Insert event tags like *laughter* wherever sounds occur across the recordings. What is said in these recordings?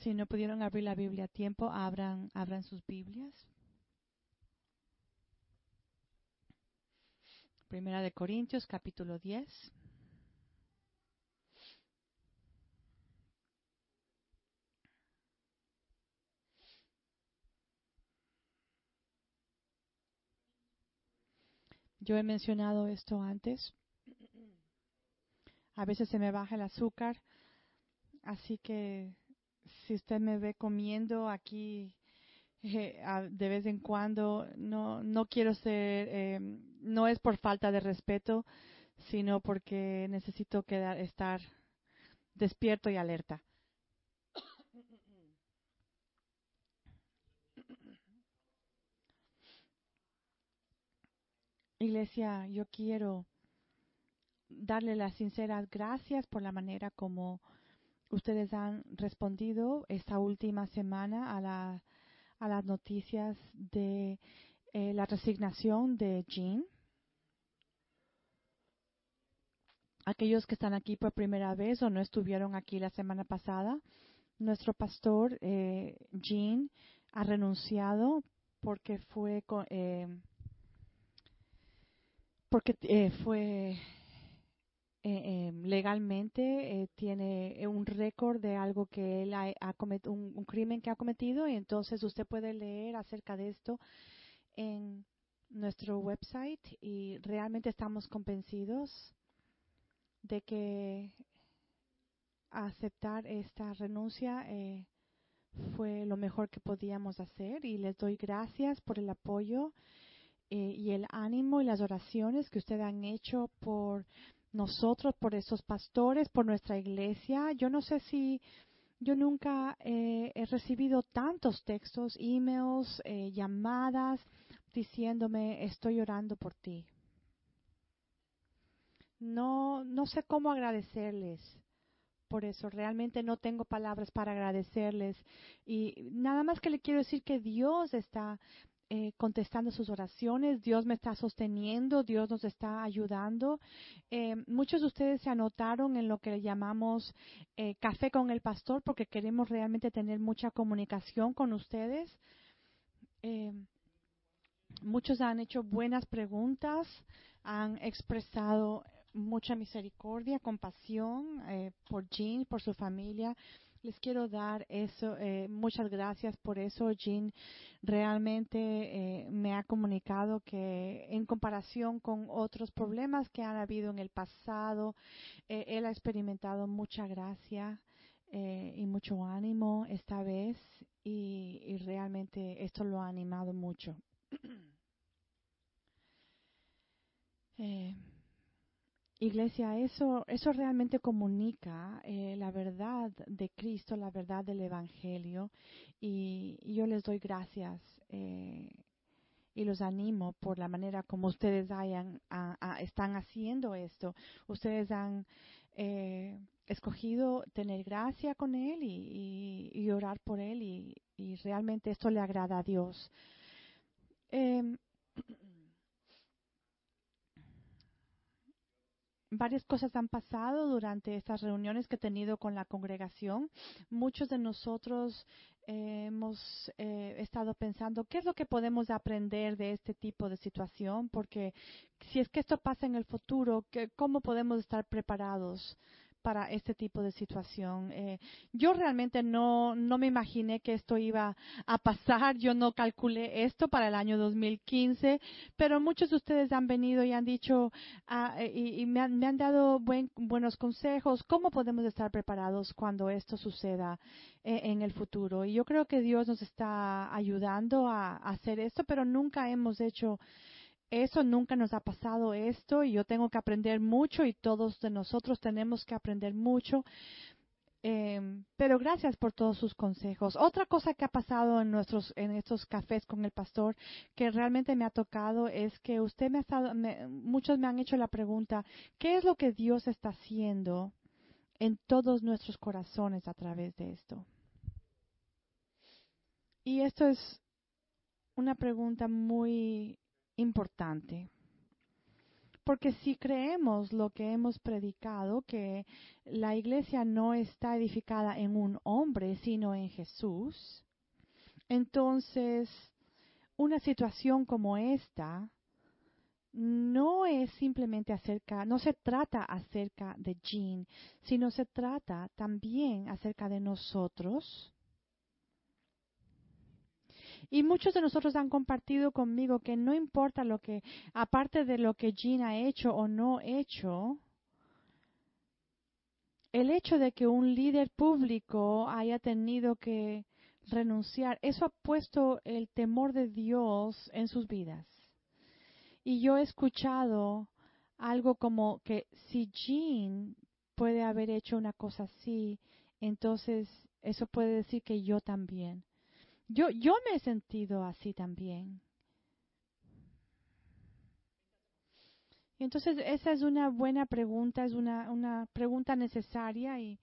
Si no pudieron abrir la Biblia a tiempo, abran, abran sus Biblias. Primera de Corintios, capítulo 10. Yo he mencionado esto antes. A veces se me baja el azúcar, así que si usted me ve comiendo aquí eh, de vez en cuando, no, no quiero ser, eh, no es por falta de respeto, sino porque necesito quedar, estar despierto y alerta. Iglesia, yo quiero darle las sinceras gracias por la manera como ustedes han respondido esta última semana a, la, a las noticias de eh, la resignación de Jean. Aquellos que están aquí por primera vez o no estuvieron aquí la semana pasada, nuestro pastor eh, Jean ha renunciado porque fue eh, porque eh, fue eh, em, legalmente eh, tiene un récord de algo que él ha, cometido, un, crimen que ha cometido y entonces usted puede leer acerca de esto en nuestro website y realmente estamos convencidos de que aceptar esta renuncia fue lo mejor que podíamos hacer y les doy gracias por el apoyo eh, y el ánimo y las oraciones que ustedes han hecho por nosotros, por esos pastores, por nuestra iglesia. Yo no sé si yo nunca eh, he recibido tantos textos, emails, eh, llamadas diciéndome estoy orando por ti. No, no sé cómo agradecerles por eso. Realmente no tengo palabras para agradecerles. Y nada más que le quiero decir que Dios está eh, contestando sus oraciones, Dios me está sosteniendo, Dios nos está ayudando. Eh, muchos de ustedes se anotaron en lo que llamamos eh, café con el pastor porque queremos realmente tener mucha comunicación con ustedes. muchos han hecho buenas preguntas, han expresado mucha misericordia, compasión por Jean, por su familia les quiero dar eso. Eh, muchas gracias por eso. Jean realmente eh, me ha comunicado que en comparación con otros problemas que han habido en el pasado, eh, él ha experimentado mucha gracia y mucho ánimo esta vez y realmente esto lo ha animado mucho. *clears throat* Iglesia, eso, eso realmente comunica eh, la verdad de Cristo, la verdad del Evangelio, y, yo les doy gracias eh, y los animo por la manera como ustedes hayan, están haciendo esto. Ustedes han eh, escogido tener gracia con Él y, orar por Él, y, y, realmente esto le agrada a Dios. Varias cosas han pasado durante estas reuniones que he tenido con la congregación. Muchos de nosotros eh, hemos eh, estado pensando qué es lo que podemos aprender de este tipo de situación, porque si es que esto pasa en el futuro, ¿cómo podemos estar preparados? Para este tipo de situación. Eh, yo realmente no, no me imaginé que esto iba a pasar, yo no calculé esto para el año 2015, pero muchos de ustedes han venido y han dicho eh, y, me, han, me, han, dado buen, buenos consejos, cómo podemos estar preparados cuando esto suceda eh, en el futuro. Y yo creo que Dios nos está ayudando a hacer esto, pero nunca hemos hecho eso nunca nos ha pasado esto y yo tengo que aprender mucho y todos de nosotros tenemos que aprender mucho. Em, pero gracias por todos sus consejos. Otra cosa que ha pasado en nuestros en estos cafés con el pastor que realmente me ha tocado es que usted me ha estado, muchos me han hecho la pregunta, ¿qué es lo que Dios está haciendo en todos nuestros corazones a través de esto? Y esto es una pregunta muy importante. Porque si creemos lo que hemos predicado, que la iglesia no está edificada en un hombre, sino en Jesús, entonces una situación como esta no es simplemente acerca, no se trata acerca de Jean, sino se trata también acerca de nosotros. Y muchos de nosotros han compartido conmigo que no importa lo que, aparte de lo que Jean ha hecho o no hecho, el hecho de que un líder público haya tenido que renunciar, eso ha puesto el temor de Dios en sus vidas. Y yo he escuchado algo como que si Jean puede haber hecho una cosa así, entonces eso puede decir que yo también. Yo, yo me he sentido así también. Entonces, esa es una buena pregunta, es una, una pregunta necesaria y,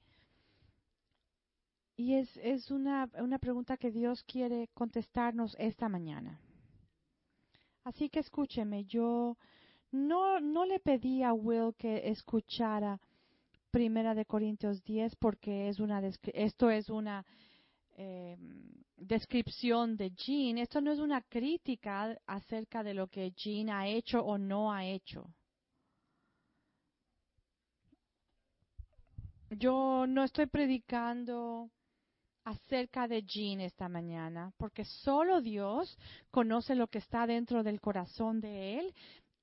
y es, es una, una pregunta que Dios quiere contestarnos esta mañana. Así que escúcheme, yo no, no le pedí a Will que escuchara Primera de Corintios 10 porque es una esto es una eh, descripción de Jean. Esto no es una crítica acerca de lo que Jean ha hecho o no ha hecho. Yo no estoy predicando acerca de Jean esta mañana, porque solo Dios conoce lo que está dentro del corazón de él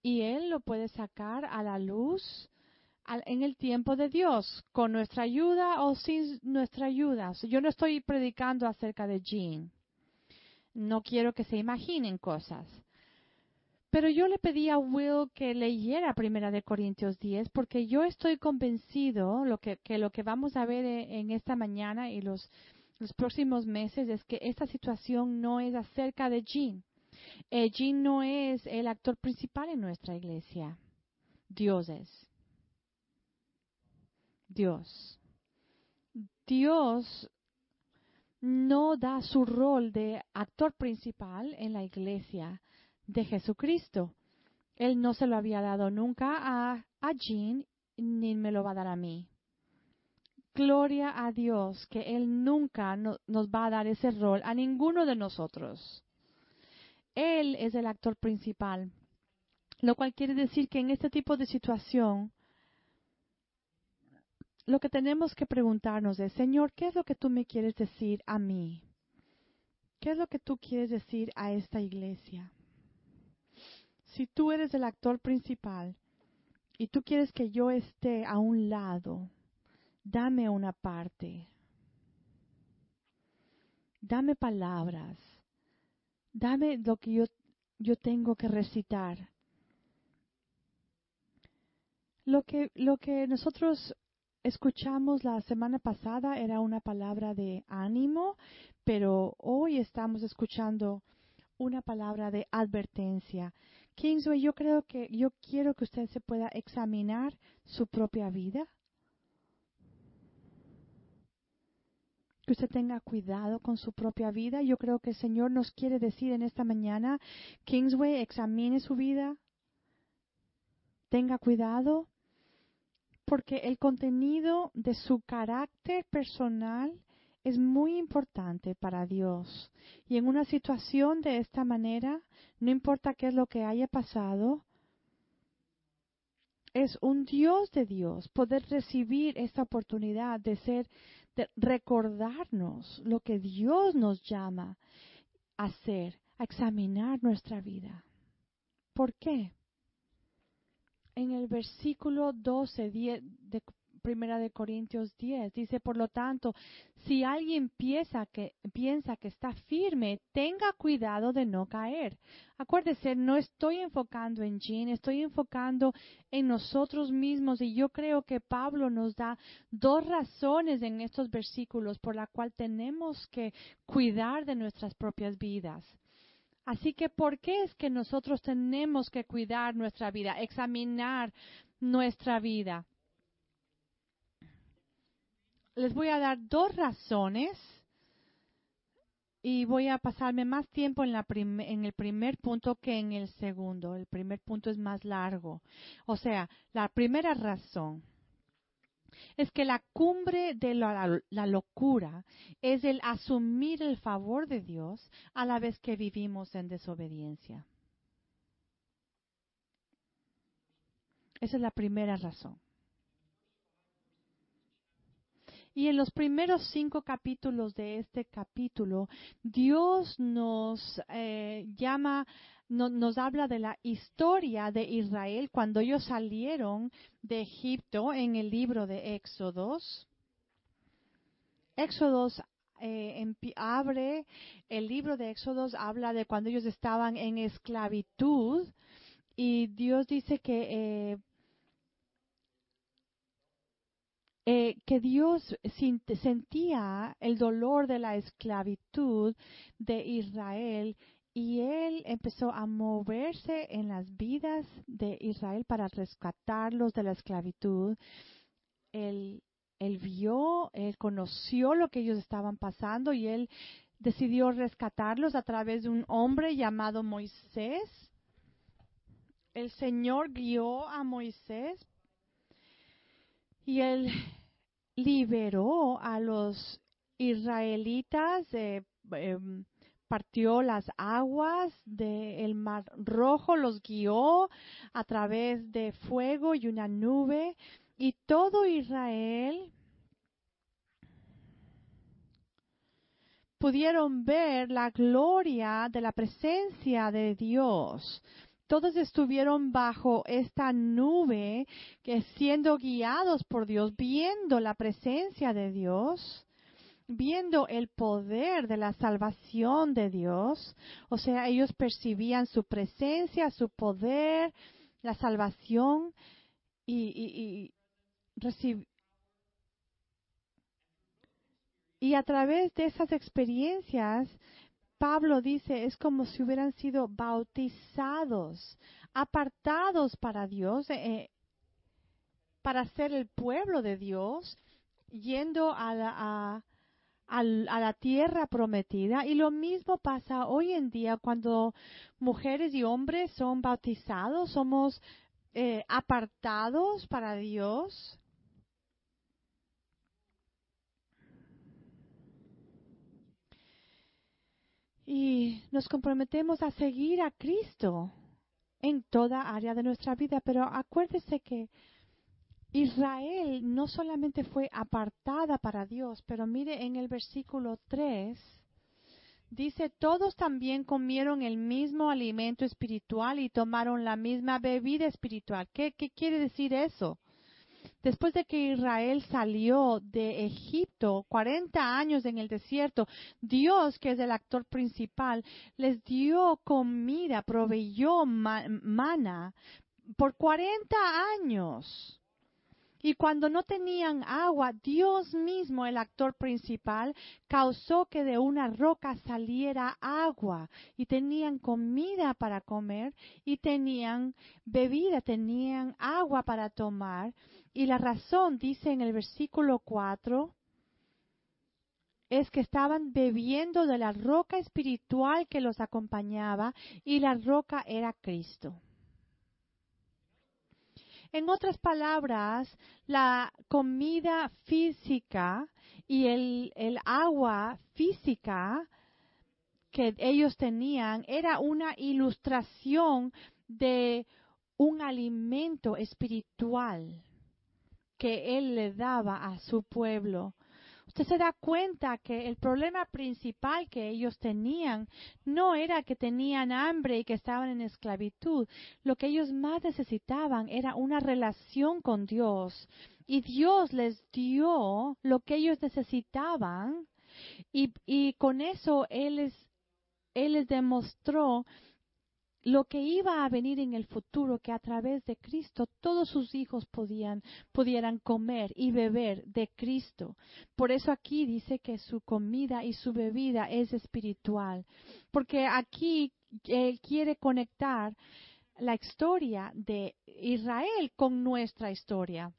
y él lo puede sacar a la luz en el tiempo de Dios, con nuestra ayuda o sin nuestra ayuda. Yo no estoy predicando acerca de Jean. No quiero que se imaginen cosas. Pero yo le pedí a Will que leyera Primera de Corintios 10 porque yo estoy convencido lo que, lo que vamos a ver en esta mañana y los los próximos meses es que esta situación no es acerca de Jean. Eh, Jean no es el actor principal en nuestra iglesia. Dios es. Dios. Dios no da su rol de actor principal en la iglesia de Jesucristo. Él no se lo había dado nunca a, a Jean ni me lo va a dar a mí. Gloria a Dios que Él nunca nos va a dar ese rol a ninguno de nosotros. Él es el actor principal, lo cual quiere decir que en este tipo de situación, lo que tenemos que preguntarnos es, Señor, ¿qué es lo que tú me quieres decir a mí? ¿Qué es lo que tú quieres decir a esta iglesia? Si tú eres el actor principal y tú quieres que yo esté a un lado, dame una parte, dame palabras, dame lo que yo, yo tengo que recitar. Lo que, lo que nosotros escuchamos la semana pasada era una palabra de ánimo, pero hoy estamos escuchando una palabra de advertencia. Kingsway, yo creo que yo quiero que usted se pueda examinar su propia vida que usted tenga cuidado con su propia vida. Yo creo que el Señor nos quiere decir en esta mañana, Kingsway, examine su vida, tenga cuidado, porque el contenido de su carácter personal es muy importante para Dios. Y en una situación de esta manera, no importa qué es lo que haya pasado, es un Dios de Dios poder recibir esta oportunidad de ser de recordarnos lo que Dios nos llama a hacer, a examinar nuestra vida. ¿Por qué? En el versículo 12 de Primera de Corintios 10. Dice, por lo tanto, si alguien piensa que, piensa que está firme, tenga cuidado de no caer. Acuérdese, no estoy enfocando en Jean, estoy enfocando en nosotros mismos y yo creo que Pablo nos da dos razones en estos versículos por la cual tenemos que cuidar de nuestras propias vidas. Así que, ¿por qué es que nosotros tenemos que cuidar nuestra vida, examinar nuestra vida? les voy a dar dos razones y voy a pasarme más tiempo en, en el primer punto que en el segundo. El primer punto es más largo. O sea, la primera razón es que la cumbre de la, locura es el asumir el favor de Dios a la vez que vivimos en desobediencia. Esa es la primera razón. Y en los primeros cinco capítulos de este capítulo, Dios nos eh, llama, nos habla de la historia de Israel cuando ellos salieron de Egipto en el libro de Éxodos. Éxodos eh, abre el libro de Éxodos, habla de cuando ellos estaban en esclavitud y Dios dice que eh, Eh, que Dios sentía el dolor de la esclavitud de Israel y él empezó a moverse en las vidas de Israel para rescatarlos de la esclavitud. Él, vio, él conoció lo que ellos estaban pasando y él decidió rescatarlos a través de un hombre llamado Moisés. El Señor guió a Moisés y él liberó a los israelitas, eh, em, partió las aguas del mar rojo, los guió a través de fuego y una nube, y todo Israel pudieron ver la gloria de la presencia de Dios. Todos estuvieron bajo esta nube, que siendo guiados por Dios, viendo la presencia de Dios, viendo el poder de la salvación de Dios. O sea, ellos percibían su presencia, su poder, la salvación y, y, y a través de esas experiencias Pablo dice, es como si hubieran sido bautizados, apartados para Dios, eh, eh, para ser el pueblo de Dios, yendo a la, a, la tierra prometida. Y lo mismo pasa hoy en día cuando mujeres y hombres son bautizados, somos eh, apartados para Dios. y nos comprometemos a seguir a Cristo en toda área de nuestra vida. Pero acuérdese que Israel no solamente fue apartada para Dios, pero mire en el versículo 3, dice, todos también comieron el mismo alimento espiritual y tomaron la misma bebida espiritual. ¿Qué, quiere decir eso? Después de que Israel salió de Egipto, 40 años en el desierto, Dios, que es el actor principal, les dio comida, proveyó mana por 40 años. Y cuando no tenían agua, Dios mismo, el actor principal, causó que de una roca saliera agua y tenían comida para comer y tenían bebida, tenían agua para tomar. Y la razón, dice en el versículo 4, es que estaban bebiendo de la roca espiritual que los acompañaba y la roca era Cristo. En otras palabras, la comida física y el, el agua física que ellos tenían era una ilustración de un alimento espiritual que Él le daba a su pueblo usted se da cuenta que el problema principal que ellos tenían no era que tenían hambre y que estaban en esclavitud. Lo que ellos más necesitaban era una relación con Dios. Y Dios les dio lo que ellos necesitaban. Y, y con eso Él les, Él les demostró lo que iba a venir en el futuro, que a través de Cristo todos sus hijos podían, pudieran comer y beber de Cristo. Por eso aquí dice que su comida y su bebida es espiritual, porque aquí Él quiere conectar la historia de Israel con nuestra historia.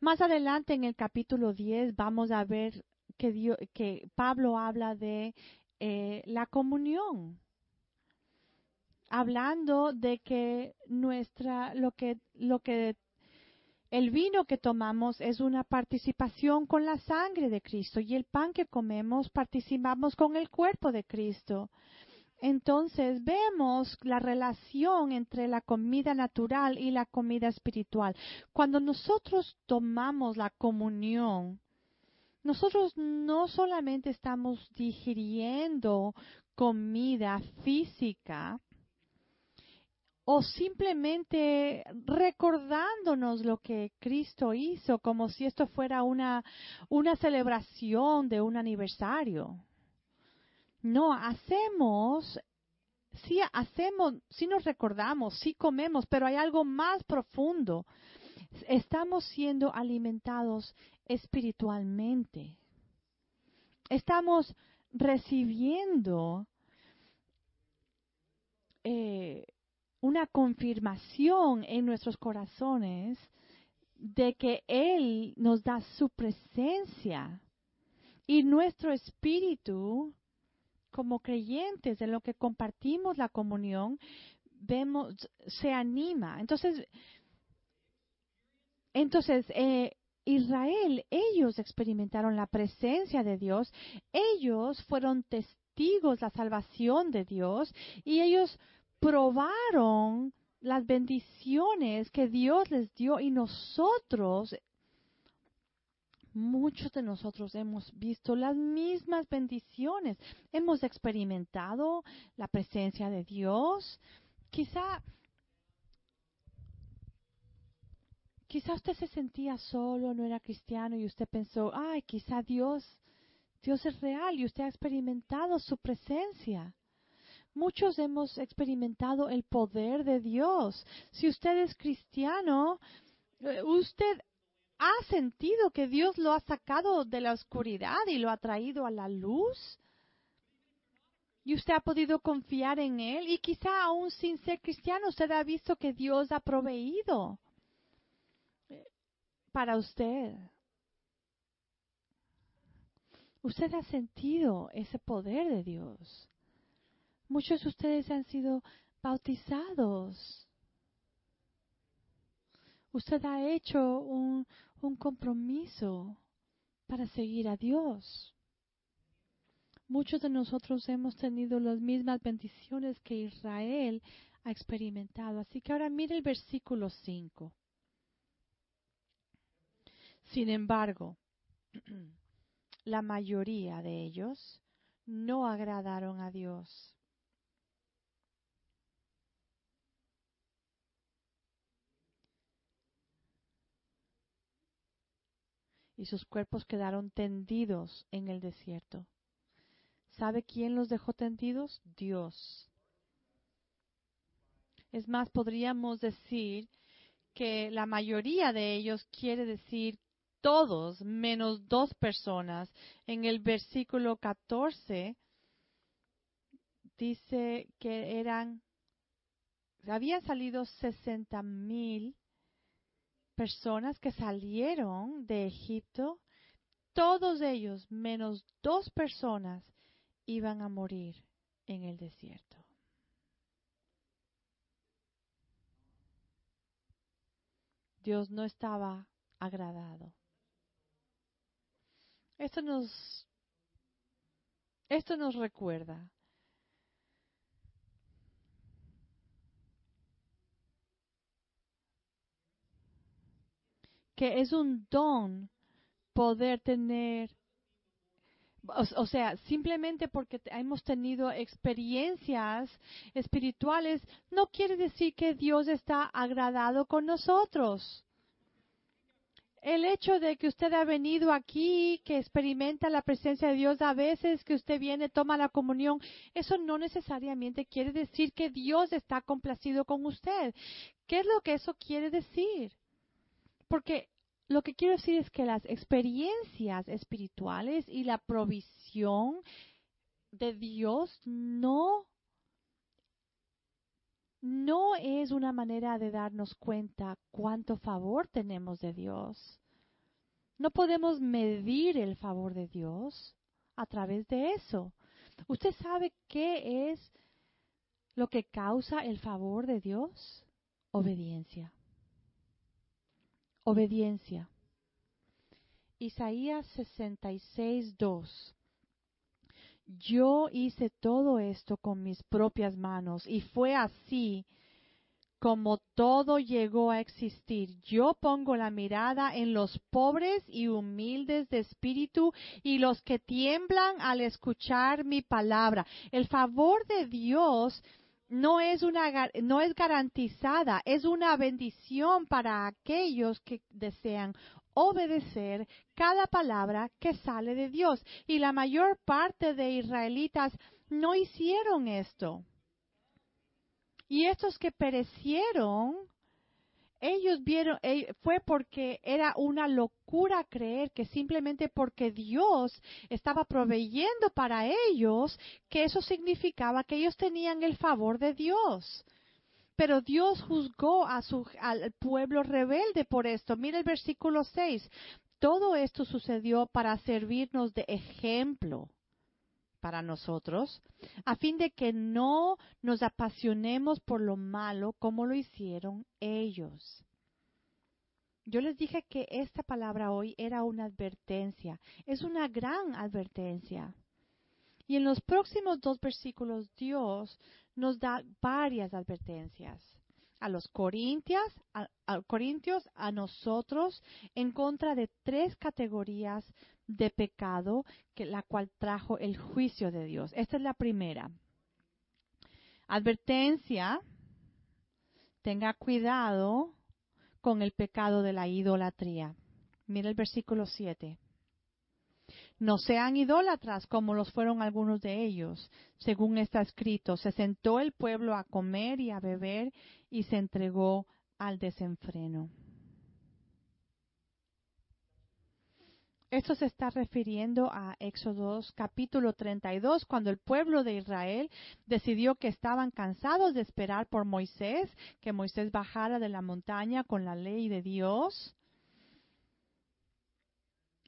Más adelante en el capítulo 10 vamos a ver que, que Pablo habla de eh, la comunión, hablando de que nuestra, lo que, lo que el vino que tomamos es una participación con la sangre de Cristo y el pan que comemos participamos con el cuerpo de Cristo. Entonces vemos la relación entre la comida natural y la comida espiritual. Cuando nosotros tomamos la comunión, nosotros no solamente estamos digiriendo comida física, o simplemente recordándonos lo que Cristo hizo como si esto fuera una, una celebración de un aniversario. No, hacemos, sí hacemos, sí nos recordamos, sí comemos, pero hay algo más profundo. Estamos siendo alimentados espiritualmente. Estamos recibiendo eh, una confirmación en nuestros corazones de que Él nos da su presencia y nuestro espíritu como creyentes en lo que compartimos la comunión vemos se anima. Entonces entonces eh, Israel ellos experimentaron la presencia de Dios ellos fueron testigos la salvación de Dios y ellos probaron las bendiciones que Dios les dio y nosotros, muchos de nosotros hemos visto las mismas bendiciones, hemos experimentado la presencia de Dios. Quizá, quizá usted se sentía solo, no era cristiano y usted pensó, ay, quizá Dios, Dios es real y usted ha experimentado su presencia. Muchos hemos experimentado el poder de Dios. Si usted es cristiano, eh, usted ha sentido que Dios lo ha sacado de la oscuridad y lo ha traído a la luz. Y usted ha podido confiar en Él. Y quizá aún sin ser cristiano, usted ha visto que Dios ha proveído eh, para usted. Usted ha sentido ese poder de Dios. Muchos de ustedes han sido bautizados. Usted ha hecho un, compromiso para seguir a Dios. Muchos de nosotros hemos tenido las mismas bendiciones que Israel ha experimentado. Así que ahora mire el versículo 5. Sin embargo, *clears throat* la mayoría de ellos no agradaron a Dios. Y sus cuerpos quedaron tendidos en el desierto. ¿Sabe quién los dejó tendidos? Dios. Es más, podríamos decir que la mayoría de ellos quiere decir todos menos dos personas. En el versículo 14 dice que eran, habían salido sesenta mil personas que salieron de Egipto, todos ellos, menos dos personas, iban a morir en el desierto. Dios no estaba agradado. Esto nos, esto nos recuerda que es un don poder tener, o, sea, simplemente porque hemos tenido experiencias espirituales, no quiere decir que Dios está agradado con nosotros. El hecho de que usted ha venido aquí, que experimenta la presencia de Dios a veces, que usted viene, toma la comunión, eso no necesariamente quiere decir que Dios está complacido con usted. ¿Qué es lo que eso quiere decir? Porque lo que quiero decir es que las experiencias espirituales y la provisión de Dios no no es una manera de darnos cuenta cuánto favor tenemos de Dios. No podemos medir el favor de Dios a través de eso. ¿Usted sabe qué es lo que causa el favor de Dios? Obediencia. Obediencia. Isaías 66, 2. Yo hice todo esto con mis propias manos y fue así como todo llegó a existir. Yo pongo la mirada en los pobres y humildes de espíritu y los que tiemblan al escuchar mi palabra. El favor de Dios no es una no es garantizada, es una bendición para aquellos que desean obedecer cada palabra que sale de Dios. Y la mayor parte de israelitas no hicieron esto. Y estos que perecieron, ellos vieron, eh, fue porque era una locura creer que simplemente porque Dios estaba proveyendo para ellos, que eso significaba que ellos tenían el favor de Dios. Pero Dios juzgó a su, al pueblo rebelde por esto. Mira el versículo 6. Todo esto sucedió para servirnos de ejemplo para nosotros, a fin de que no nos apasionemos por lo malo como lo hicieron ellos. Yo les dije que esta palabra hoy era una advertencia, es una gran advertencia. Y en los próximos dos versículos Dios nos da varias advertencias a los corintios, a, corintios, a nosotros, en contra de tres categorías de pecado que la cual trajo el juicio de Dios. Esta es la primera. Advertencia, tenga cuidado con el pecado de la idolatría. Mira el versículo 7. No sean idólatras como los fueron algunos de ellos. Según está escrito, se sentó el pueblo a comer y a beber y se entregó al desenfreno. Esto se está refiriendo a Éxodo capítulo 32, cuando el pueblo de Israel decidió que estaban cansados de esperar por Moisés, que Moisés bajara de la montaña con la ley de Dios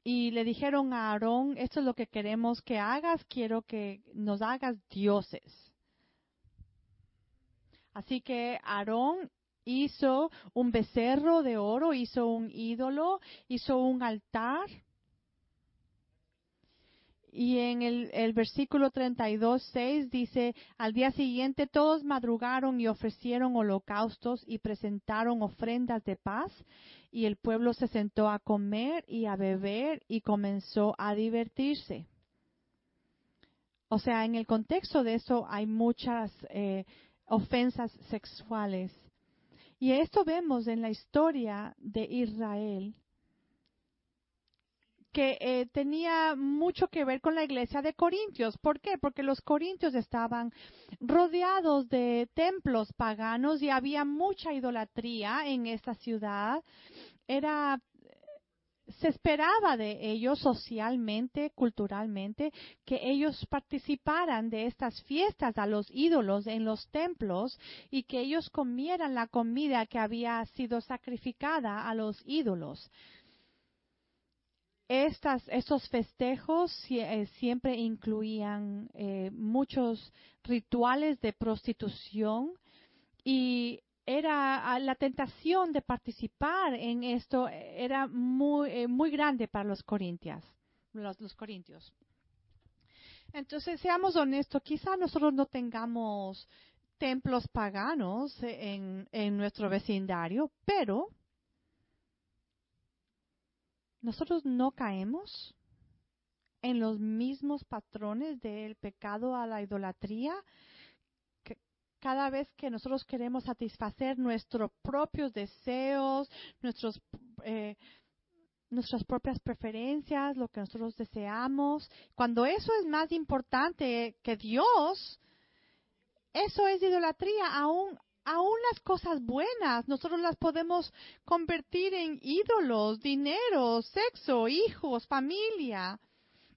y le dijeron a Aarón, esto es lo que queremos que hagas, quiero que nos hagas dioses. Así que Aarón hizo un becerro de oro, hizo un ídolo, hizo un altar. Y en el, versículo 32, 6 dice, al día siguiente todos madrugaron y ofrecieron holocaustos y presentaron ofrendas de paz y el pueblo se sentó a comer y a beber y comenzó a divertirse. O sea, en el contexto de eso hay muchas eh, ofensas sexuales. Y esto vemos en la historia de Israel, que eh, tenía mucho que ver con la iglesia de Corintios. ¿Por qué? Porque los corintios estaban rodeados de templos paganos y había mucha idolatría en esta ciudad era se esperaba de ellos socialmente, culturalmente, que ellos participaran de estas fiestas a los ídolos en los templos y que ellos comieran la comida que había sido sacrificada a los ídolos. Estas, estos festejos eh, siempre incluían eh, muchos rituales de prostitución y era la tentación de participar en esto era muy eh, muy grande para los corintios los, corintios. Entonces seamos honestos quizá nosotros no tengamos templos paganos en, en nuestro vecindario pero nosotros no caemos en los mismos patrones del pecado a la idolatría cada vez que nosotros queremos satisfacer nuestros propios deseos, nuestros, eh, nuestras propias preferencias, lo que nosotros deseamos, cuando eso es más importante que Dios, eso es idolatría, aún, aún las cosas buenas, nosotros las podemos convertir en ídolos, dinero, sexo, hijos, familia.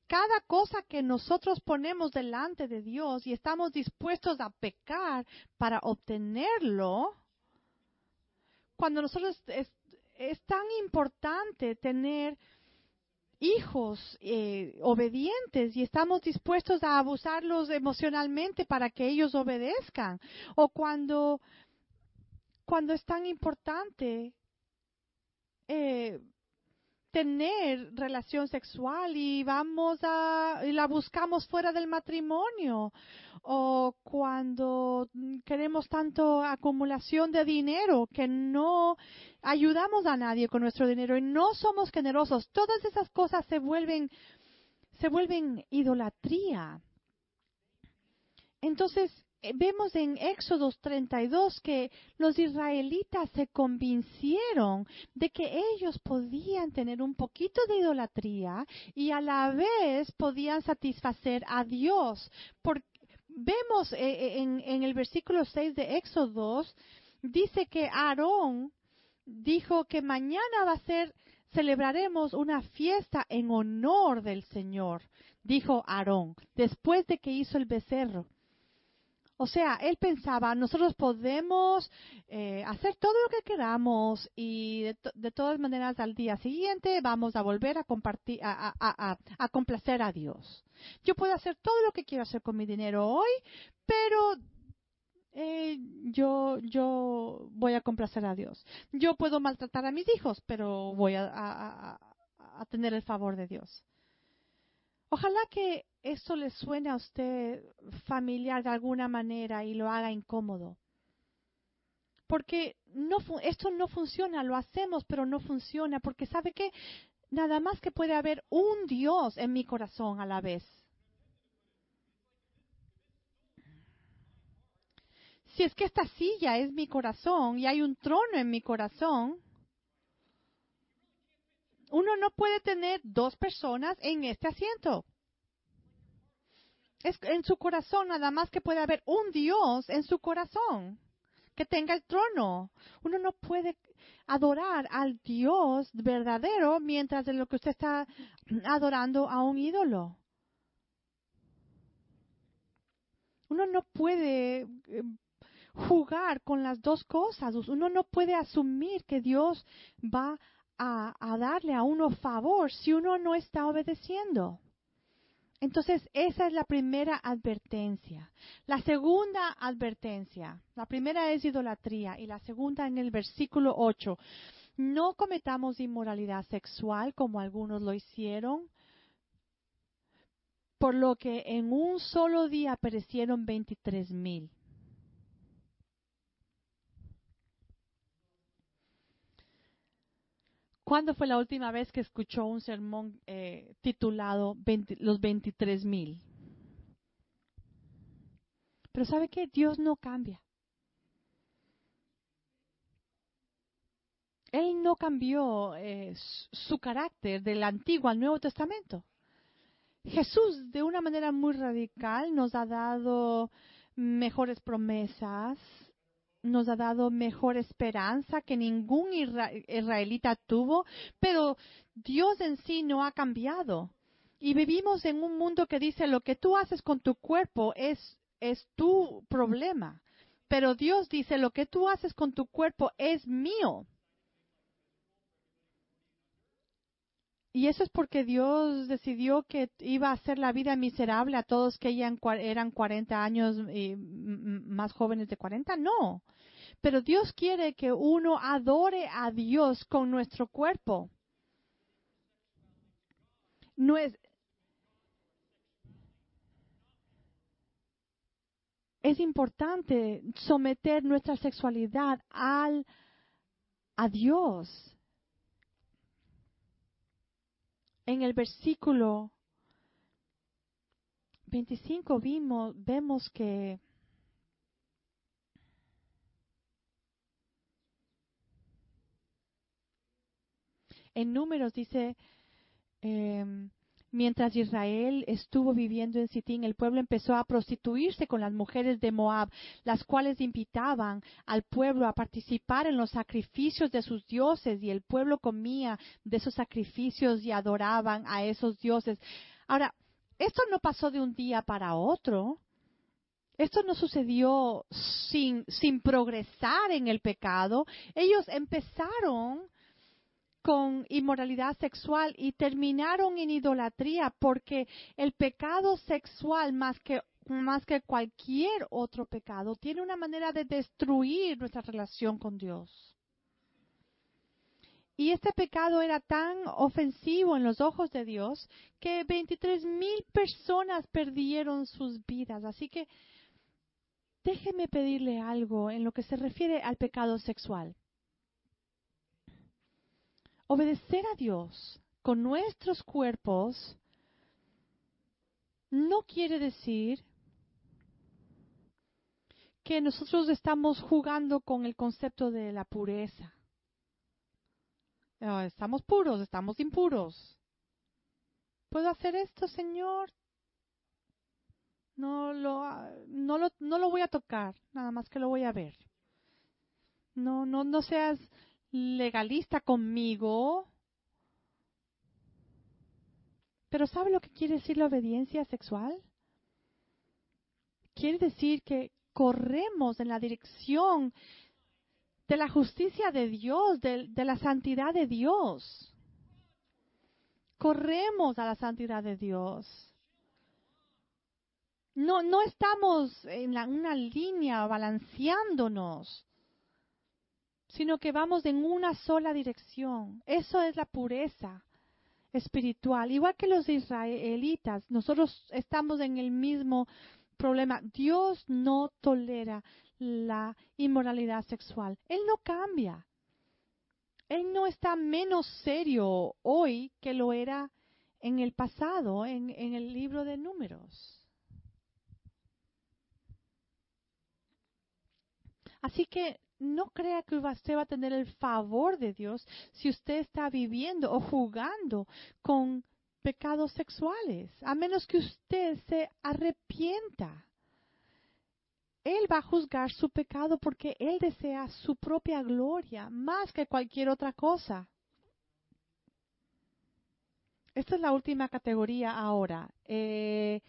Cada cosa que nosotros ponemos delante de Dios y estamos dispuestos a pecar para obtenerlo, cuando nosotros es, tan importante tener hijos eh, obedientes y estamos dispuestos a abusarlos emocionalmente para que ellos obedezcan. O cuando, cuando es tan importante eh, tener relación sexual y vamos a y la buscamos fuera del matrimonio. O cuando queremos tanto acumulación de dinero que no ayudamos a nadie con nuestro dinero y no somos generosos todas esas cosas se vuelven se vuelven idolatría. Entonces vemos en Éxodo 32 que los israelitas se convencieron de que ellos podían tener un poquito de idolatría y a la vez podían satisfacer a Dios. Porque vemos eh, eh, en, el versículo 6 de Éxodo, dice que Aarón dijo que mañana va a ser, celebraremos una fiesta en honor del Señor, dijo Aarón, después de que hizo el becerro. O sea, él pensaba, nosotros podemos eh, hacer todo lo que queramos y de, todas maneras al día siguiente vamos a volver a compartir, a, complacer a Dios. Yo puedo hacer todo lo que quiero hacer con mi dinero hoy, pero eh, yo, yo voy a complacer a Dios. Yo puedo maltratar a mis hijos, pero voy a tener el favor de Dios. Ojalá que esto le suene a usted familiar de alguna manera y lo haga incómodo. Porque no, esto no funciona, lo hacemos, pero no funciona, porque sabe que nada más que puede haber un Dios en mi corazón a la vez. Si es que esta silla es mi corazón y hay un trono en mi corazón, uno no puede tener dos personas en este asiento. Es en su corazón nada más que puede haber un Dios en su corazón que tenga el trono. Uno no puede adorar al Dios verdadero mientras de lo que usted está adorando a un ídolo. Uno no puede eh, jugar con las dos cosas. Uno no puede asumir que Dios va a, darle a uno favor si uno no está obedeciendo. Entonces, esa es la primera advertencia. La segunda advertencia, la primera es idolatría y la segunda en el versículo 8. No cometamos inmoralidad sexual como algunos lo hicieron, por lo que en un solo día perecieron 23 mil. ¿Cuándo fue la última vez que escuchó un sermón eh, titulado Los 23 mil? Pero ¿sabe qué? Dios no cambia. Él no cambió eh, su carácter del Antiguo al Nuevo Testamento. Jesús, de una manera muy radical, nos ha dado mejores promesas, nos ha dado mejor esperanza que ningún israelita tuvo, pero Dios en sí no ha cambiado. Y vivimos en un mundo que dice lo que tú haces con tu cuerpo es, es tu problema. Pero Dios dice lo que tú haces con tu cuerpo es mío. Y eso es porque Dios decidió que iba a hacer la vida miserable a todos que eran 40 años y más jóvenes de 40. No. Pero Dios quiere que uno adore a Dios con nuestro cuerpo. No es, es importante someter nuestra sexualidad al, a Dios. En el versículo 25 vimos, vemos que en números dice, em, mientras Israel estuvo viviendo en Sitín, el pueblo empezó a prostituirse con las mujeres de Moab, las cuales invitaban al pueblo a participar en los sacrificios de sus dioses y el pueblo comía de esos sacrificios y adoraban a esos dioses. Ahora, esto no pasó de un día para otro. Esto no sucedió sin, sin progresar en el pecado. Ellos empezaron con inmoralidad sexual y terminaron en idolatría porque el pecado sexual más que más que cualquier otro pecado tiene una manera de destruir nuestra relación con Dios. Y este pecado era tan ofensivo en los ojos de Dios que 23 mil personas perdieron sus vidas. Así que déjeme pedirle algo en lo que se refiere al pecado sexual. Obedecer a Dios con nuestros cuerpos no quiere decir que nosotros estamos jugando con el concepto de la pureza. Ah, estamos puros, estamos impuros. ¿Puedo hacer esto, Señor? No lo, no lo, no lo voy a tocar, nada más que lo voy a ver. No, no, no seas legalista conmigo. Pero ¿sabe lo que quiere decir la obediencia sexual? Quiere decir que corremos en la dirección de la justicia de Dios, de, la santidad de Dios. Corremos a la santidad de Dios. No, no estamos en la, una línea balanceándonos sino que vamos en una sola dirección. Eso es la pureza espiritual. Igual que los israelitas, nosotros estamos en el mismo problema. Dios no tolera la inmoralidad sexual. Él no cambia. Él no está menos serio hoy que lo era en el pasado, en, el libro de números. Así que no crea que usted va a tener el favor de Dios si usted está viviendo o jugando con pecados sexuales, a menos que usted se arrepienta. Él va a juzgar su pecado porque Él desea su propia gloria más que cualquier otra cosa. Esta es la última categoría ahora. Eh,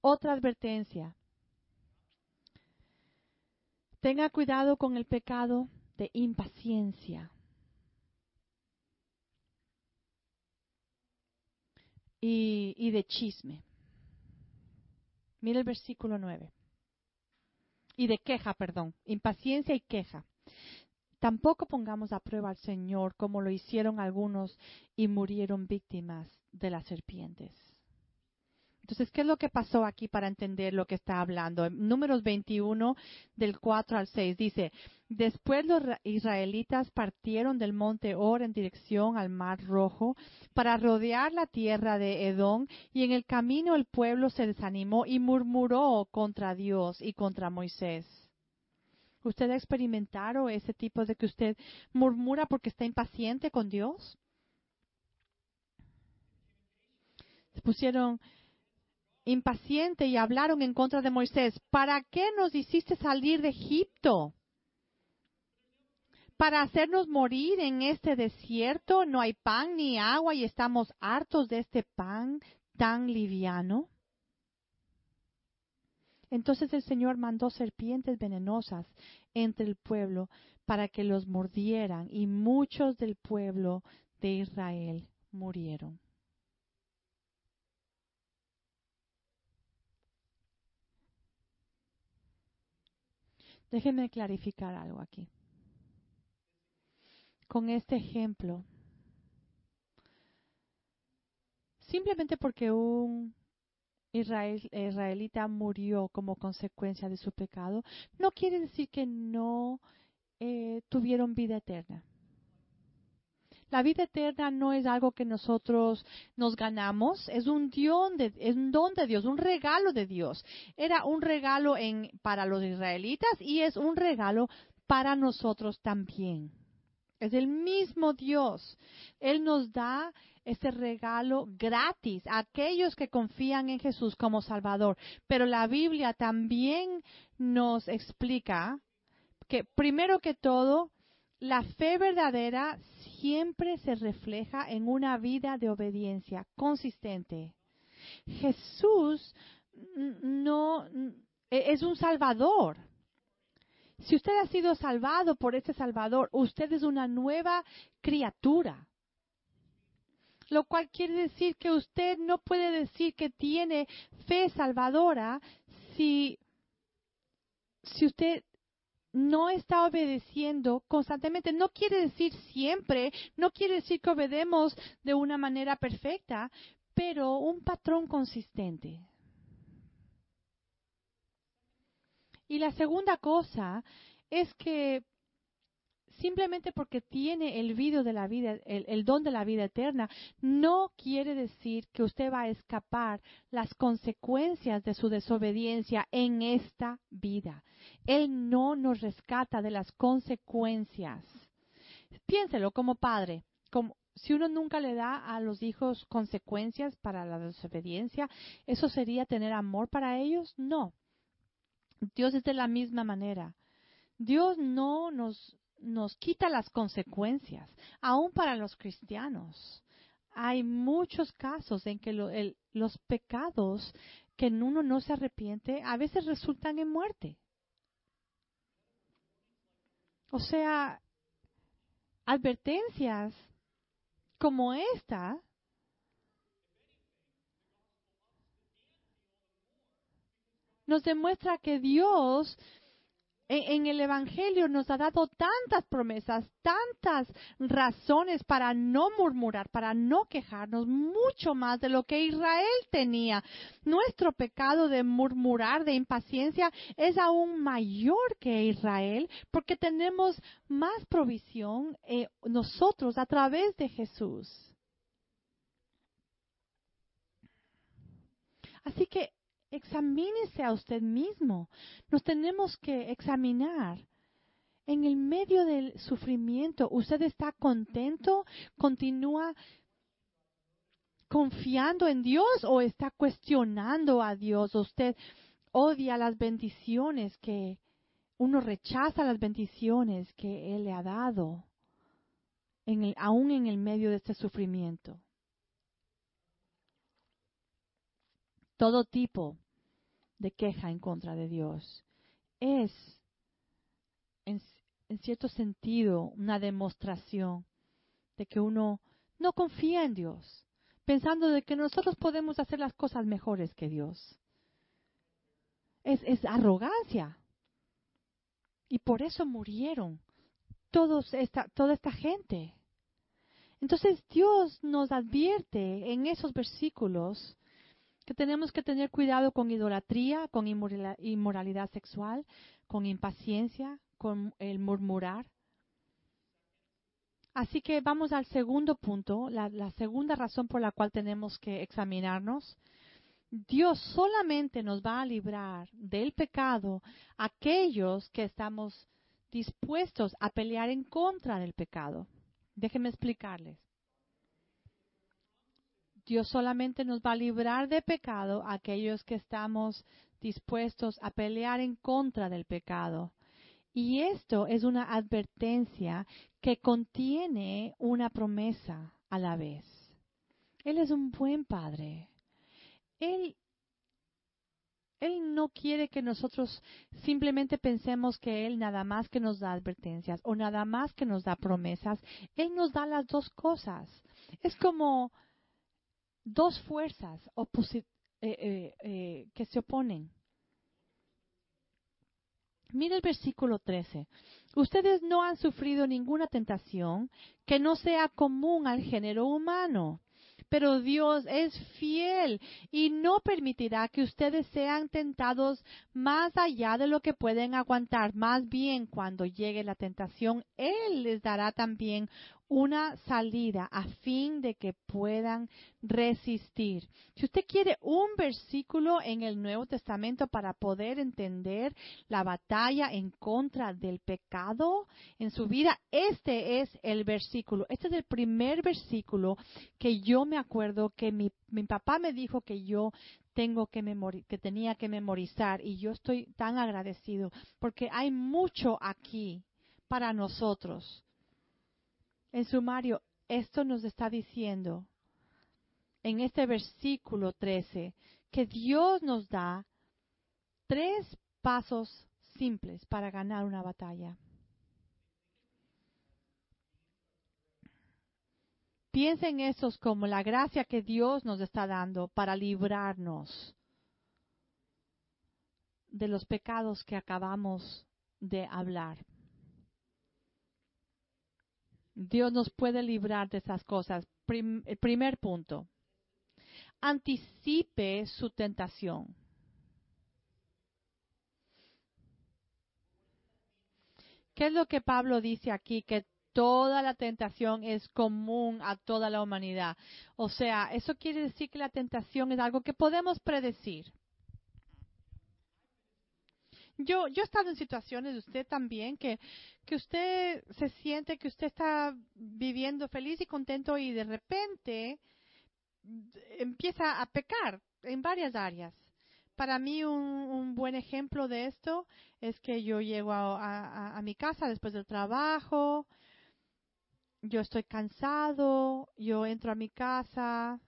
otra advertencia. Tenga cuidado con el pecado de impaciencia. Y, de chisme. Mira el versículo 9. Y de queja, perdón. Impaciencia y queja. Tampoco pongamos a prueba al Señor como lo hicieron algunos y murieron víctimas de las serpientes. Entonces, ¿qué es lo que pasó aquí para entender lo que está hablando? En números 21, del 4 al 6, dice, después los israelitas partieron del monte Or en dirección al mar rojo para rodear la tierra de Edom y en el camino el pueblo se desanimó y murmuró contra Dios y contra Moisés. ¿Usted ha experimentado ese tipo de que usted murmura porque está impaciente con Dios? Se pusieron impaciente y hablaron en contra de Moisés, ¿para qué nos hiciste salir de Egipto? ¿Para hacernos morir en este desierto? No hay pan ni agua y estamos hartos de este pan tan liviano. Entonces el Señor mandó serpientes venenosas entre el pueblo para que los mordieran y muchos del pueblo de Israel murieron. Déjenme clarificar algo aquí. Con este ejemplo, simplemente porque un israelita murió como consecuencia de su pecado, no quiere decir que no eh, tuvieron vida eterna. La vida eterna no es algo que nosotros nos ganamos, es un, don de, es un don de Dios, un regalo de Dios. Era un regalo en, para los israelitas y es un regalo para nosotros también. Es el mismo Dios. Él nos da ese regalo gratis a aquellos que confían en Jesús como Salvador. Pero la Biblia también nos explica que primero que todo, la fe verdadera siempre se refleja en una vida de obediencia consistente. Jesús no e, es un salvador. Si usted ha sido salvado por ese salvador, usted es una nueva criatura. lo cual quiere decir que usted no puede decir que tiene fe salvadora si, si usted no está obedeciendo constantemente. No quiere decir siempre, no quiere decir que obedemos de una manera perfecta, pero un patrón consistente. Y la segunda cosa es que simplemente porque tiene el, de la vida, el, don de la vida eterna, no quiere decir que usted va a escapar las consecuencias de su desobediencia en esta vida. Él no nos rescata de las consecuencias. Piénselo como padre, como si uno nunca le da a los hijos consecuencias para la desobediencia, ¿eso sería tener amor para ellos? No. Dios es de la misma manera. Dios no nos nos quita las consecuencias, aún para los cristianos. Hay muchos casos en que los pecados que uno no se arrepiente a veces resultan en muerte. O sea, advertencias como esta nos demuestra que Dios en, el Evangelio nos ha dado tantas promesas, tantas razones para no murmurar, para no quejarnos, mucho más de lo que Israel tenía. Nuestro pecado de murmurar, de impaciencia, es aún mayor que Israel porque tenemos más provisión eh, nosotros a través de Jesús. Así que examínese a usted mismo. Nos tenemos que examinar. En el medio del sufrimiento, ¿usted está contento? ¿Continúa confiando en Dios o está cuestionando a Dios? ¿Usted odia las bendiciones que uno rechaza las bendiciones que Él le ha dado, en aún en el medio de este sufrimiento? todo tipo de queja en contra de Dios. Es, en, cierto sentido, una demostración de que uno no confía en Dios, pensando de que nosotros podemos hacer las cosas mejores que Dios. Es, es arrogancia. Y por eso murieron todos esta, toda esta gente. Entonces Dios nos advierte en esos versículos que tenemos que tener cuidado con idolatría, con inmoralidad sexual, con impaciencia, con el murmurar. Así que vamos al segundo punto, la, segunda razón por la cual tenemos que examinarnos. Dios solamente nos va a librar del pecado aquellos que estamos dispuestos a pelear en contra del pecado. Déjenme explicarles. Dios solamente nos va a librar de pecado aquellos que estamos dispuestos a pelear en contra del pecado. Y esto es una advertencia que contiene una promesa a la vez. Él es un buen padre. Él, él no quiere que nosotros simplemente pensemos que Él nada más que nos da advertencias o nada más que nos da promesas. Él nos da las dos cosas. Es como dos fuerzas eh, eh, eh, que se oponen. Mire el versículo 13. Ustedes no han sufrido ninguna tentación que no sea común al género humano. Pero Dios es fiel y no permitirá que ustedes sean tentados más allá de lo que pueden aguantar. Más bien, cuando llegue la tentación, Él les dará también una salida a fin de que puedan resistir. Si usted quiere un versículo en el Nuevo Testamento para poder entender la batalla en contra del pecado en su vida, este es el versículo. Este es el primer versículo que yo me acuerdo que mi, mi papá me dijo que yo tengo que que tenía que memorizar y yo estoy tan agradecido porque hay mucho aquí para nosotros en sumario, esto nos está diciendo en este versículo 13 que Dios nos da tres pasos simples para ganar una batalla. Piensen estos como la gracia que Dios nos está dando para librarnos de los pecados que acabamos de hablar. Dios nos puede librar de esas cosas. el primer punto, anticipe su tentación. ¿Qué es lo que Pablo dice aquí? Que toda la tentación es común a toda la humanidad. O sea, eso quiere decir que la tentación es algo que podemos predecir. Yo, yo he estado en situaciones, usted también, que, usted se siente que usted está viviendo feliz y contento y de repente empieza a pecar en varias áreas. Para mí un, buen ejemplo de esto es que yo llego a mi casa después del trabajo, yo estoy cansado, yo entro a mi casa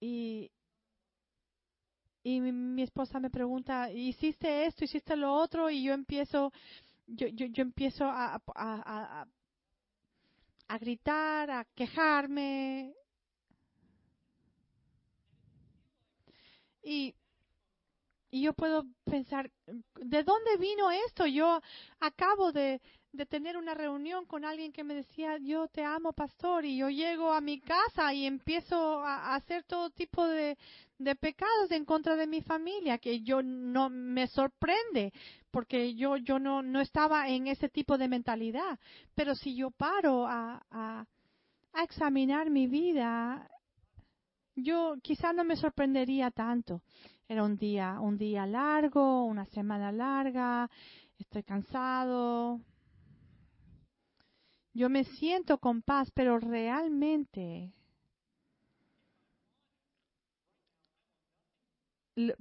y, y mi, esposa me pregunta, ¿hiciste esto? ¿Hiciste lo otro? Y yo empiezo, yo, yo, yo empiezo a, a, a, a gritar, a quejarme. Y, y yo puedo pensar, ¿de dónde vino esto? Yo acabo de, de tener una reunión con alguien que me decía, yo te amo, pastor, y yo llego a mi casa y empiezo a, hacer todo tipo de, de, pecados en contra de mi familia, que yo no me sorprende, porque yo, yo no, no estaba en ese tipo de mentalidad. Pero si yo paro a, a, examinar mi vida, yo quizá no me sorprendería tanto. Era un día, un día largo, una semana larga, estoy cansado, yo me siento con paz, pero realmente,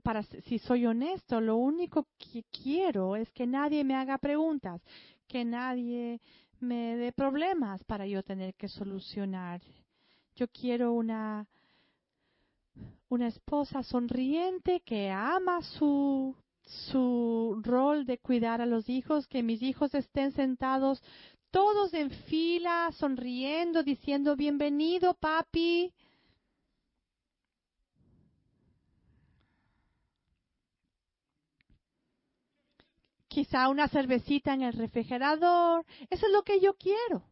para si soy honesto, lo único que quiero es que nadie me haga preguntas, que nadie me dé problemas para yo tener que solucionar. Yo quiero una una esposa sonriente que ama su su rol de cuidar a los hijos, que mis hijos estén sentados todos en fila, sonriendo, diciendo, bienvenido, papi. Quizá una cervecita en el refrigerador. Eso es lo que yo quiero.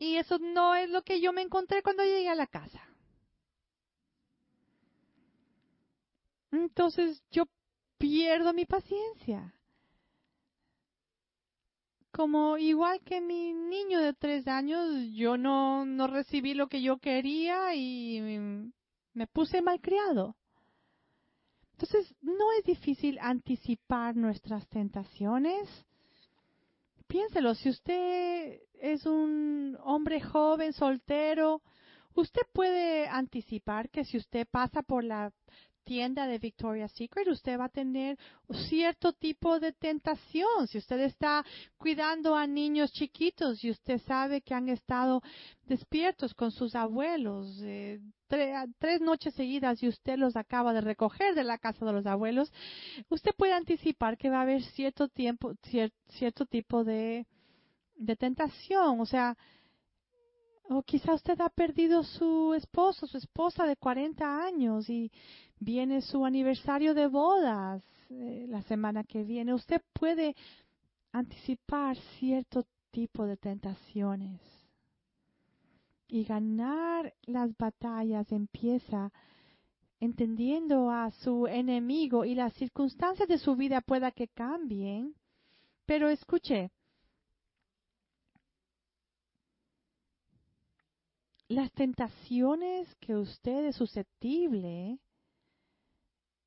Y eso no es lo que yo me encontré cuando llegué a la casa. Entonces yo pierdo mi paciencia como igual que mi niño de tres años, yo no, no recibí lo que yo quería y me puse malcriado. Entonces, no es difícil anticipar nuestras tentaciones. Piénselo, si usted es un hombre joven, soltero, usted puede anticipar que si usted pasa por la tienda de Victoria's Secret, usted va a tener cierto tipo de tentación. Si usted está cuidando a niños chiquitos y usted sabe que han estado despiertos con sus abuelos eh, tres noches seguidas y usted los acaba de recoger de la casa de los abuelos, usted puede anticipar que va a haber cierto tiempo, cierto tipo de, de tentación. O sea, o quizá usted ha perdido su esposo, su esposa de 40 años y viene su aniversario de bodas eh, la semana que viene. Usted puede anticipar cierto tipo de tentaciones. Y ganar las batallas empieza entendiendo a su enemigo y las circunstancias de su vida pueda que cambien. Pero escuche, las tentaciones que usted es susceptible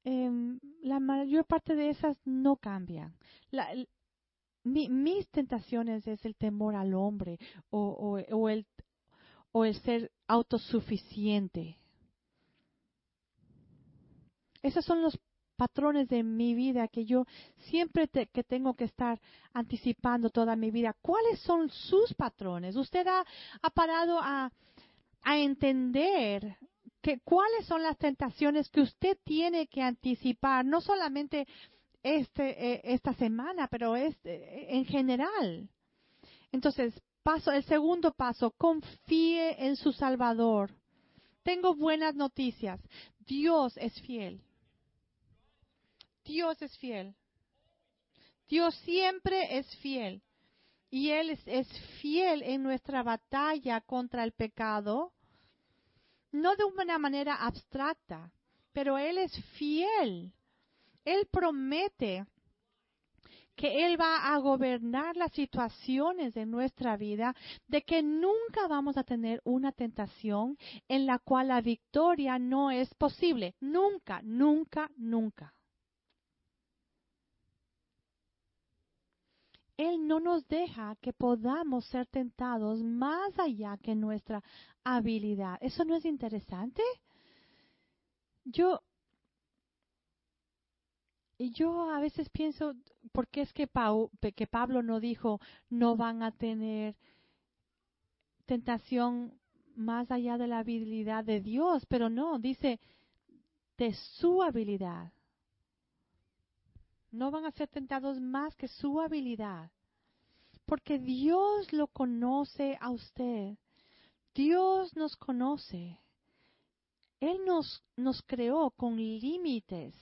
Em, la mayor parte de esas no cambian. mis tentaciones es el temor al hombre o, el, o el ser autosuficiente. Esos son los patrones de mi vida que yo siempre que tengo que estar anticipando toda mi vida. ¿Cuáles son sus patrones? Usted ha, ha parado a, a entender cuáles son las tentaciones que usted tiene que anticipar, no solamente este, eh, esta semana, pero este, en general. Entonces, paso, el segundo paso, confíe en su Salvador. Tengo buenas noticias. Dios es fiel. Dios es fiel. Dios siempre es fiel. Y Él es, es, fiel en nuestra batalla contra el pecado, no de una manera abstracta, pero Él es fiel. Él promete que Él va a gobernar las situaciones de nuestra vida, de que nunca vamos a tener una tentación en la cual la victoria no es posible. Nunca, nunca, nunca. Él no nos deja que podamos ser tentados más allá que nuestra habilidad. ¿Eso no es interesante? Yo yo a veces pienso, ¿por qué es que, que Pablo no dijo, no van a tener tentación más allá de la habilidad de Dios? Pero no, dice, de su habilidad. No van a ser tentados más que su habilidad. Porque Dios lo conoce a usted. Dios nos conoce. Él nos, nos creó con límites.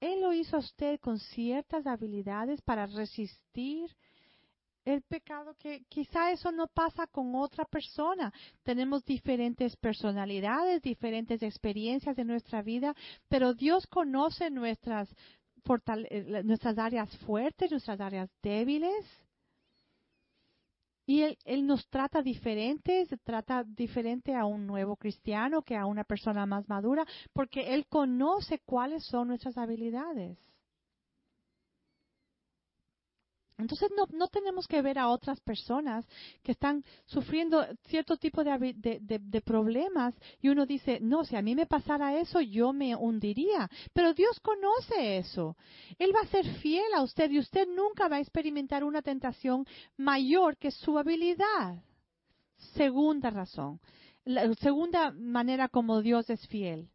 Él lo hizo a usted con ciertas habilidades para resistir el pecado que quizá eso no pasa con otra persona. Tenemos diferentes personalidades, diferentes experiencias de nuestra vida, pero Dios conoce nuestras, nuestras áreas fuertes, nuestras áreas débiles. Y él, él, nos trata diferente, se trata diferente a un nuevo cristiano que a una persona más madura, porque Él conoce cuáles son nuestras habilidades. Entonces no, no, tenemos que ver a otras personas que están sufriendo cierto tipo de, de, problemas y uno dice, no, si a mí me pasara eso, yo me hundiría. Pero Dios conoce eso. Él va a ser fiel a usted y usted nunca va a experimentar una tentación mayor que su habilidad. Segunda razón. La segunda manera como Dios es fiel.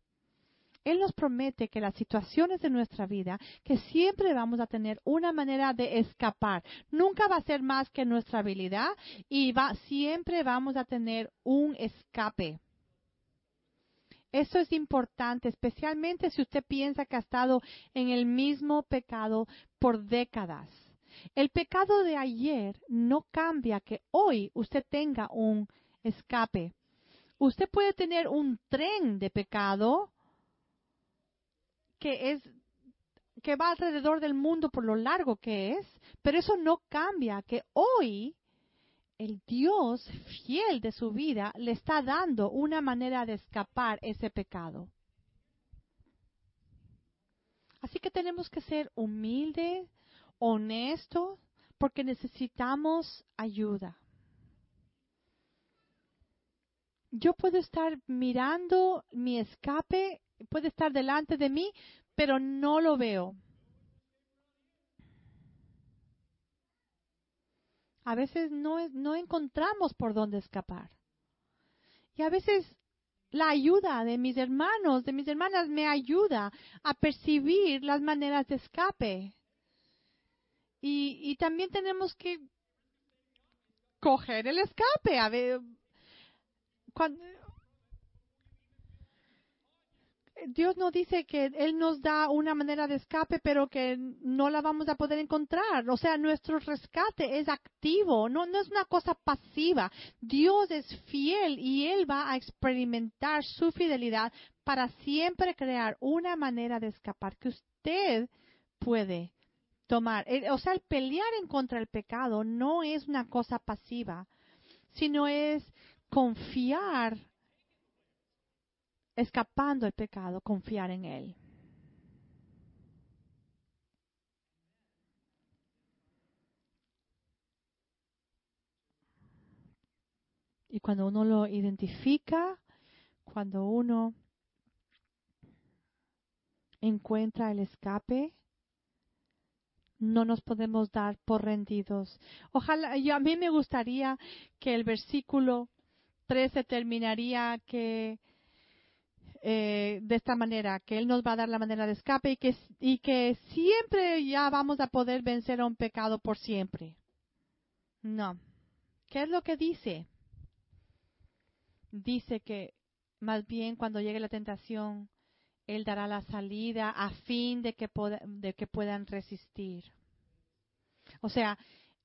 Él nos promete que las situaciones de nuestra vida, que siempre vamos a tener una manera de escapar. Nunca va a ser más que nuestra habilidad y va, siempre vamos a tener un escape. Eso es importante, especialmente si usted piensa que ha estado en el mismo pecado por décadas. El pecado de ayer no cambia que hoy usted tenga un escape. Usted puede tener un tren de pecado que es que va alrededor del mundo por lo largo que es, pero eso no cambia que hoy el Dios fiel de su vida le está dando una manera de escapar ese pecado. Así que tenemos que ser humildes, honestos, porque necesitamos ayuda. Yo puedo estar mirando mi escape puede estar delante de mí, pero no lo veo. A veces no, no encontramos por dónde escapar. Y a veces la ayuda de mis hermanos, de mis hermanas, me ayuda a percibir las maneras de escape. Y, y también tenemos que coger el escape. A ver, cuando, Dios no dice que Él nos da una manera de escape, pero que no la vamos a poder encontrar. O sea, nuestro rescate es activo, no, no es una cosa pasiva. Dios es fiel y Él va a experimentar su fidelidad para siempre crear una manera de escapar que usted puede tomar. O sea, el pelear en contra del pecado no es una cosa pasiva, sino es confiar escapando el pecado, confiar en Él. Y cuando uno lo identifica, cuando uno encuentra el escape, no nos podemos dar por rendidos. Ojalá, yo, a mí me gustaría que el versículo 13 terminaría que eh, de esta manera, que Él nos va a dar la manera de escape y que, y que siempre ya vamos a poder vencer a un pecado por siempre. No. ¿Qué es lo que dice? Dice que más bien cuando llegue la tentación, Él dará la salida a fin de que, de que puedan resistir. O sea,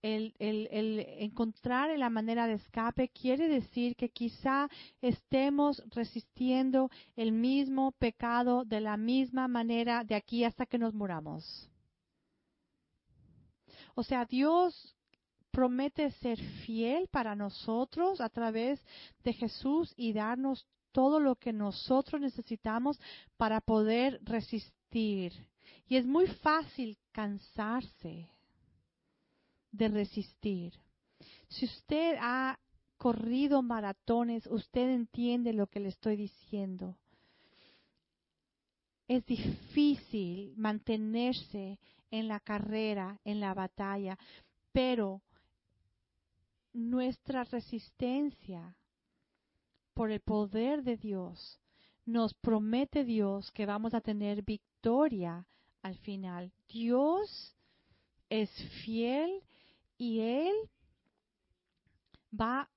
el, encontrar la manera de escape quiere decir que quizá estemos resistiendo el mismo pecado de la misma manera de aquí hasta que nos muramos. O sea, Dios promete ser fiel para nosotros a través de Jesús y darnos todo lo que nosotros necesitamos para poder resistir. Y es muy fácil cansarse de resistir. Si usted ha corrido maratones, usted entiende lo que le estoy diciendo. Es difícil mantenerse en la carrera, en la batalla, pero nuestra resistencia por el poder de Dios nos promete Dios que vamos a tener victoria al final. Dios es fiel y Él va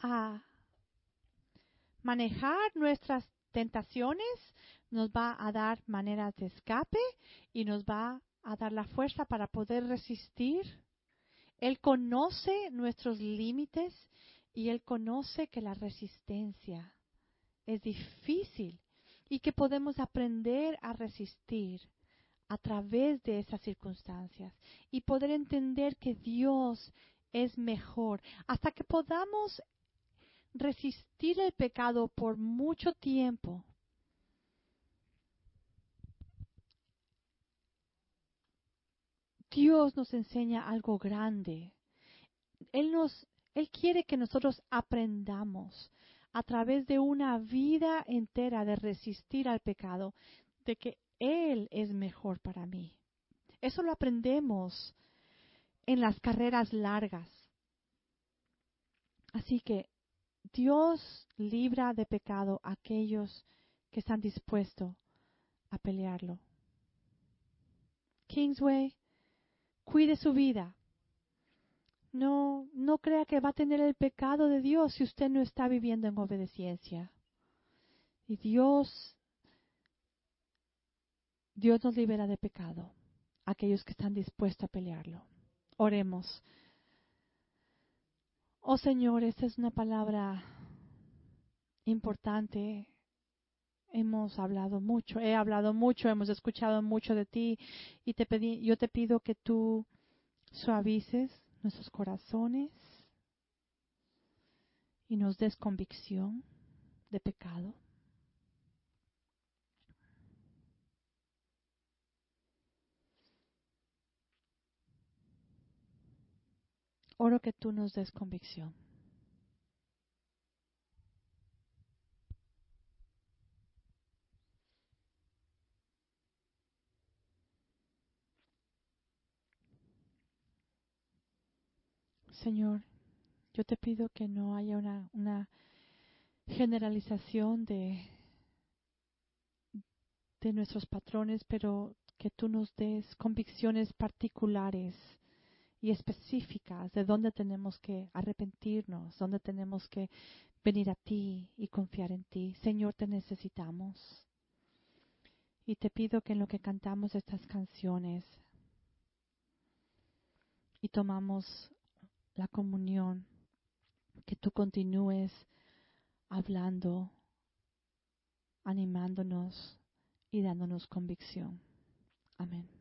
a manejar nuestras tentaciones, nos va a dar maneras de escape y nos va a dar la fuerza para poder resistir. Él conoce nuestros límites y Él conoce que la resistencia es difícil y que podemos aprender a resistir a través de esas circunstancias y poder entender que Dios es mejor hasta que podamos resistir el pecado por mucho tiempo. Dios nos enseña algo grande. Él nos él quiere que nosotros aprendamos a través de una vida entera de resistir al pecado, de que él es mejor para mí. Eso lo aprendemos en las carreras largas. Así que Dios libra de pecado a aquellos que están dispuestos a pelearlo. Kingsway, cuide su vida. No, no crea que va a tener el pecado de Dios si usted no está viviendo en obediencia. Y Dios Dios nos libera de pecado, aquellos que están dispuestos a pelearlo. Oremos. Oh Señor, esta es una palabra importante. Hemos hablado mucho, he hablado mucho, hemos escuchado mucho de ti y te pedí, yo te pido que tú suavices nuestros corazones y nos des convicción de pecado. Oro que tú nos des convicción. Señor, yo te pido que no haya una, una generalización de, de nuestros patrones, pero que tú nos des convicciones particulares y específicas de dónde tenemos que arrepentirnos, dónde tenemos que venir a ti y confiar en ti. Señor, te necesitamos. Y te pido que en lo que cantamos estas canciones y tomamos la comunión, que tú continúes hablando, animándonos y dándonos convicción. Amén.